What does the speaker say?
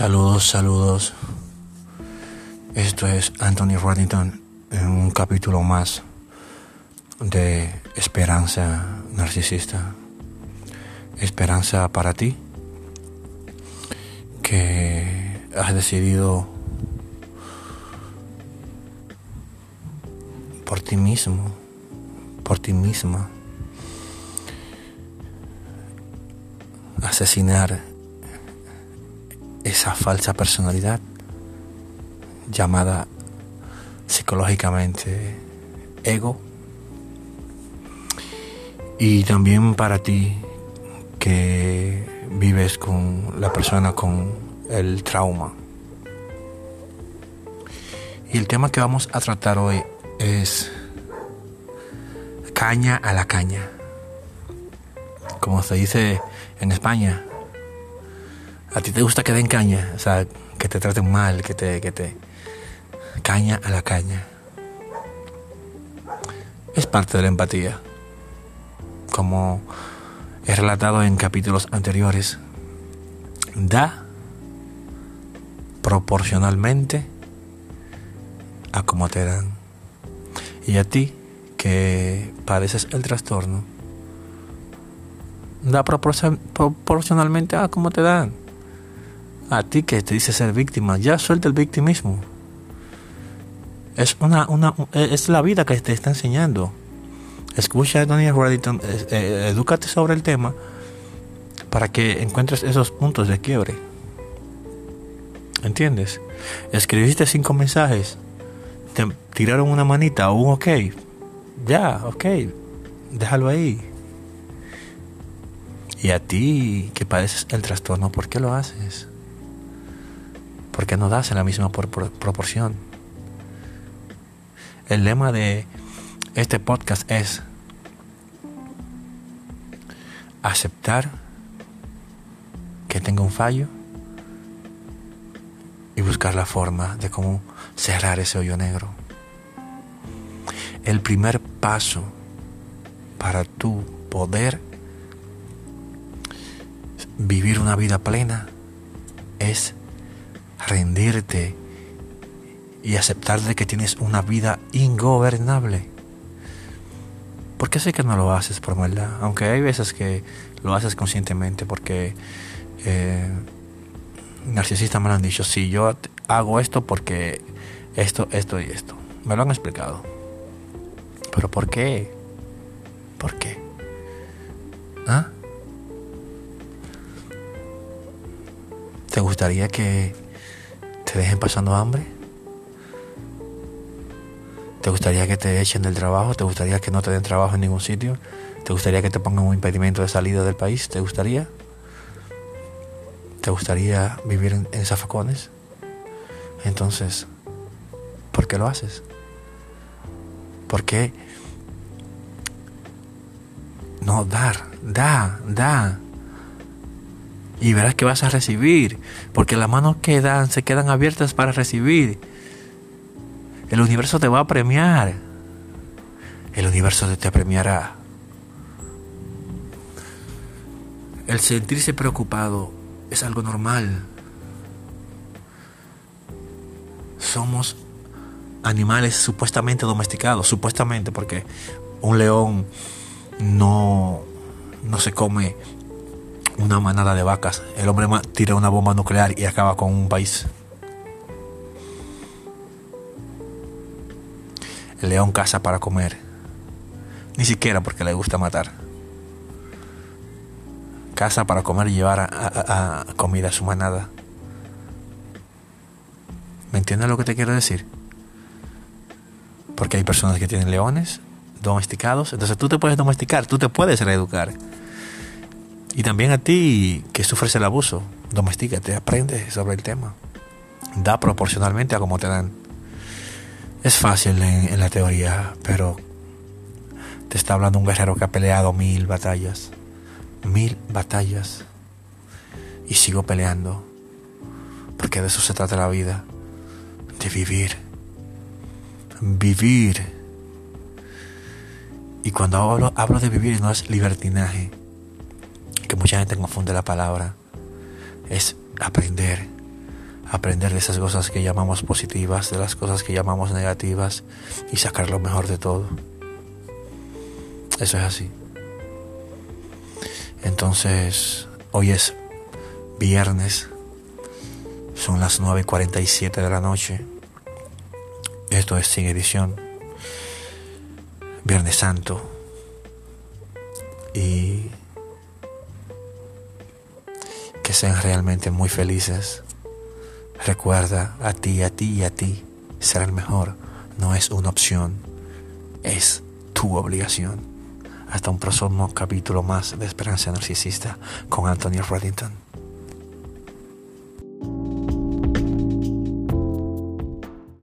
Saludos, saludos. Esto es Anthony Reddington en un capítulo más de Esperanza Narcisista. Esperanza para ti que has decidido por ti mismo, por ti misma, asesinar esa falsa personalidad llamada psicológicamente ego. Y también para ti que vives con la persona con el trauma. Y el tema que vamos a tratar hoy es caña a la caña. Como se dice en España, a ti te gusta que den caña, o sea, que te traten mal, que te, que te caña a la caña. Es parte de la empatía. Como he relatado en capítulos anteriores, da proporcionalmente a como te dan. Y a ti que padeces el trastorno, da proporcionalmente a como te dan a ti que te dice ser víctima, ya suelta el victimismo. Es, una, una, es la vida que te está enseñando. Escucha a Daniel Reddington, eh, edúcate sobre el tema para que encuentres esos puntos de quiebre. ¿Entiendes? Escribiste cinco mensajes, te tiraron una manita o un ok. Ya, ok, déjalo ahí. Y a ti que padeces el trastorno, ¿por qué lo haces? Porque no das en la misma proporción. El lema de este podcast es aceptar que tenga un fallo y buscar la forma de cómo cerrar ese hoyo negro. El primer paso para tu poder vivir una vida plena es rendirte y aceptar de que tienes una vida ingobernable. Porque sé que no lo haces por maldad, aunque hay veces que lo haces conscientemente porque eh, narcisistas me lo han dicho, si yo hago esto porque esto, esto y esto. Me lo han explicado. Pero ¿por qué? ¿Por qué? ¿Ah? ¿Te gustaría que te dejen pasando hambre? ¿Te gustaría que te echen del trabajo? ¿Te gustaría que no te den trabajo en ningún sitio? ¿Te gustaría que te pongan un impedimento de salida del país? ¿Te gustaría? ¿Te gustaría vivir en, zafacones? Entonces, ¿por qué lo haces? ¿Por qué no dar? Da, da y verás que vas a recibir, porque las manos que dan se quedan abiertas para recibir. El universo te va a premiar. El universo te premiará. El sentirse preocupado es algo normal. Somos animales supuestamente domesticados, supuestamente porque un león no, no se come una manada de vacas. El hombre tira una bomba nuclear y acaba con un país. El león caza para comer. Ni siquiera porque le gusta matar. Caza para comer y llevar a, comida a su manada. ¿Me entiendes lo que te quiero decir? Porque hay personas que tienen leones domesticados. Entonces tú te puedes domesticar, tú te puedes reeducar. Y también a ti que sufres el abuso, domestícate, aprende sobre el tema. Da proporcionalmente a como te dan. Es fácil en, la teoría, pero te está hablando un guerrero que ha peleado mil batallas. Mil batallas. Y sigo peleando. Porque de eso se trata la vida. De vivir. Vivir. Y cuando hablo, hablo de vivir no es libertinaje mucha gente confunde la palabra, es aprender aprender de esas cosas que llamamos positivas, de las cosas que llamamos negativas y sacar lo mejor de todo. Eso es así. Entonces, hoy es viernes, son las 9.47 de la noche. Esto es sin edición. Viernes Santo. Y sean realmente muy felices. Recuerda, a ti, a ti y a ti, ser el mejor no es una opción, es tu obligación. Hasta un próximo capítulo más de Esperanza Narcisista con Anthony Reddington.